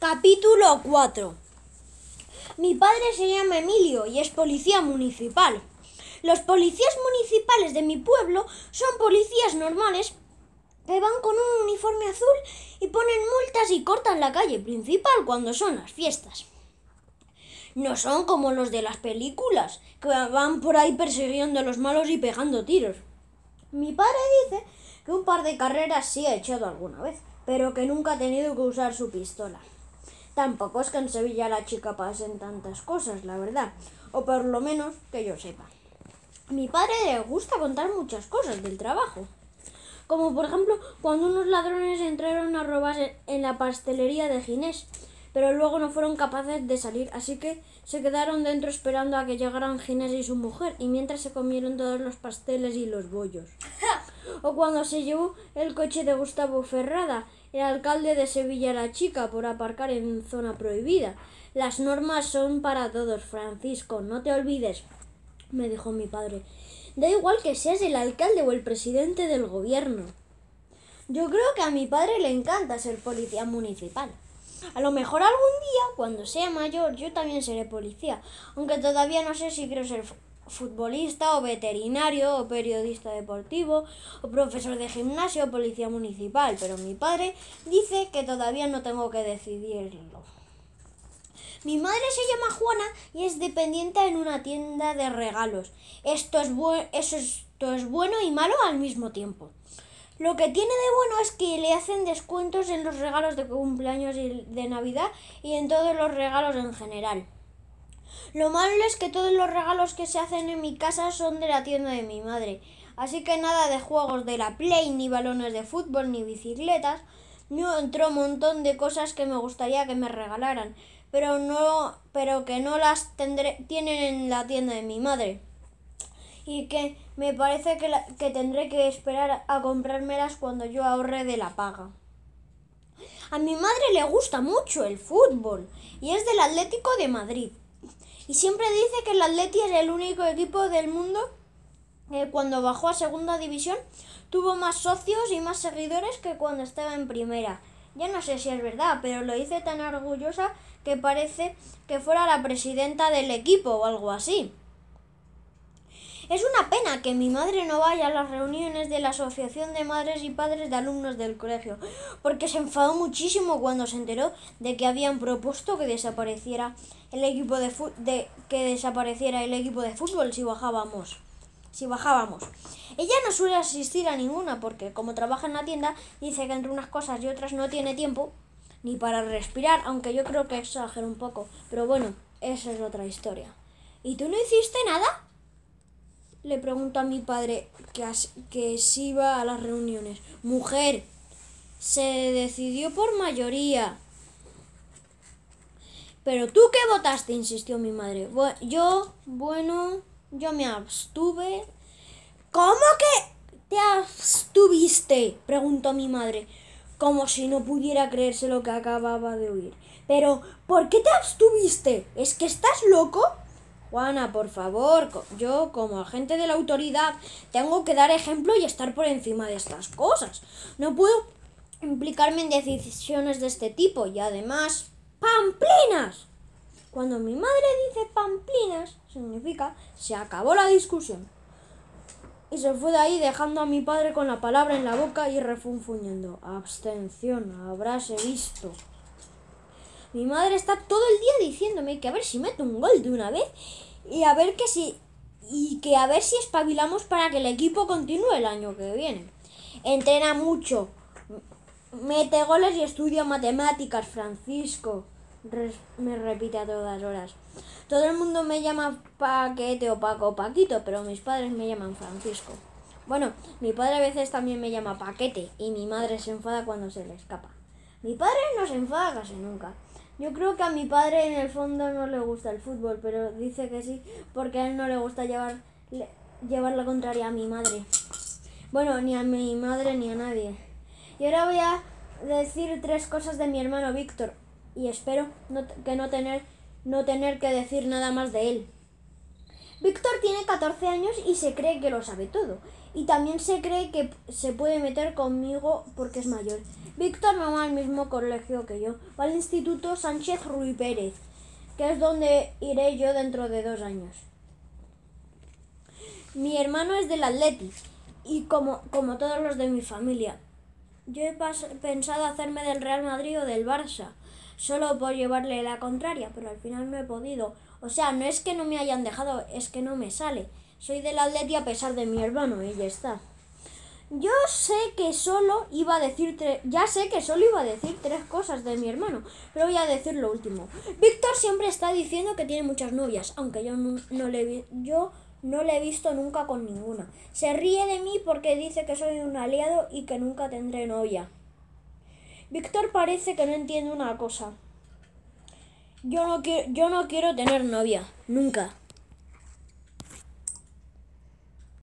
Capítulo 4 Mi padre se llama Emilio y es policía municipal. Los policías municipales de mi pueblo son policías normales que van con un uniforme azul y ponen multas y cortan la calle principal cuando son las fiestas. No son como los de las películas, que van por ahí persiguiendo a los malos y pegando tiros. Mi padre dice que un par de carreras sí ha echado alguna vez, pero que nunca ha tenido que usar su pistola. Tampoco es que en Sevilla la chica pasen tantas cosas, la verdad, o por lo menos que yo sepa. Mi padre le gusta contar muchas cosas del trabajo. Como por ejemplo cuando unos ladrones entraron a robar en la pastelería de Ginés, pero luego no fueron capaces de salir, así que se quedaron dentro esperando a que llegaran Ginés y su mujer, y mientras se comieron todos los pasteles y los bollos. O cuando se llevó el coche de Gustavo Ferrada, el alcalde de Sevilla la chica, por aparcar en zona prohibida. Las normas son para todos, Francisco, no te olvides, me dijo mi padre. Da igual que seas el alcalde o el presidente del gobierno. Yo creo que a mi padre le encanta ser policía municipal. A lo mejor algún día, cuando sea mayor, yo también seré policía, aunque todavía no sé si quiero ser futbolista o veterinario o periodista deportivo o profesor de gimnasio o policía municipal, pero mi padre dice que todavía no tengo que decidirlo. Mi madre se llama Juana y es dependiente en una tienda de regalos. Esto es, esto es bueno y malo al mismo tiempo. Lo que tiene de bueno es que le hacen descuentos en los regalos de cumpleaños y de Navidad y en todos los regalos en general. Lo malo es que todos los regalos que se hacen en mi casa son de la tienda de mi madre. Así que nada de juegos de la Play, ni balones de fútbol, ni bicicletas, ni otro montón de cosas que me gustaría que me regalaran, pero no, pero que no las tendré, tienen en la tienda de mi madre. Y que me parece que, que tendré que esperar a comprármelas cuando yo ahorre de la paga. A mi madre le gusta mucho el fútbol y es del Atlético de Madrid. Y siempre dice que el Atleti es el único equipo del mundo que cuando bajó a segunda división tuvo más socios y más seguidores que cuando estaba en primera. Ya no sé si es verdad, pero lo dice tan orgullosa que parece que fuera la presidenta del equipo o algo así. Es una pena que mi madre no vaya a las reuniones de la Asociación de Madres y Padres de Alumnos del colegio, porque se enfadó muchísimo cuando se enteró de que habían propuesto que desapareciera el equipo de, de que desapareciera el equipo de fútbol si bajábamos. Si bajábamos. Ella no suele asistir a ninguna porque como trabaja en la tienda dice que entre unas cosas y otras no tiene tiempo ni para respirar, aunque yo creo que exagero un poco, pero bueno, esa es otra historia. ¿Y tú no hiciste nada? Le pregunto a mi padre que, que si iba a las reuniones. Mujer, se decidió por mayoría. Pero tú qué votaste, insistió mi madre. yo, bueno, yo me abstuve. ¿Cómo que te abstuviste? preguntó mi madre, como si no pudiera creerse lo que acababa de oír. Pero, ¿por qué te abstuviste? ¿Es que estás loco? Juana, por favor, yo como agente de la autoridad tengo que dar ejemplo y estar por encima de estas cosas. No puedo implicarme en decisiones de este tipo y además... ¡Pamplinas! Cuando mi madre dice pamplinas, significa se acabó la discusión. Y se fue de ahí dejando a mi padre con la palabra en la boca y refunfuñando. Abstención, habráse visto. Mi madre está todo el día diciéndome que a ver si meto un gol de una vez y a ver que si y que a ver si espabilamos para que el equipo continúe el año que viene. Entrena mucho, mete goles y estudia matemáticas, Francisco. me repite a todas horas. Todo el mundo me llama Paquete o Paco o Paquito, pero mis padres me llaman Francisco. Bueno, mi padre a veces también me llama Paquete y mi madre se enfada cuando se le escapa. Mi padre no se enfada casi nunca. Yo creo que a mi padre en el fondo no le gusta el fútbol, pero dice que sí porque a él no le gusta llevar, la contraria a mi madre. Bueno, ni a mi madre ni a nadie. Y ahora voy a decir tres cosas de mi hermano Víctor y espero que no tener, no tener que decir nada más de él. Víctor tiene 14 años y se cree que lo sabe todo. Y también se cree que se puede meter conmigo porque es mayor. Víctor no va al mismo colegio que yo, va al Instituto Sánchez Ruy Pérez, que es donde iré yo dentro de dos años. Mi hermano es del Atleti y como, como todos los de mi familia. Yo he pensado hacerme del Real Madrid o del Barça, solo por llevarle la contraria, pero al final no he podido. O sea, no es que no me hayan dejado, es que no me sale. Soy del Atleti a pesar de mi hermano y ya está. Yo sé que solo iba a decir tres, ya sé que solo iba a decir tres cosas de mi hermano, pero voy a decir lo último. Víctor siempre está diciendo que tiene muchas novias, aunque yo no, le yo no le he visto nunca con ninguna. Se ríe de mí porque dice que soy un aliado y que nunca tendré novia. Víctor parece que no entiende una cosa. Yo no quiero, yo no quiero tener novia, nunca.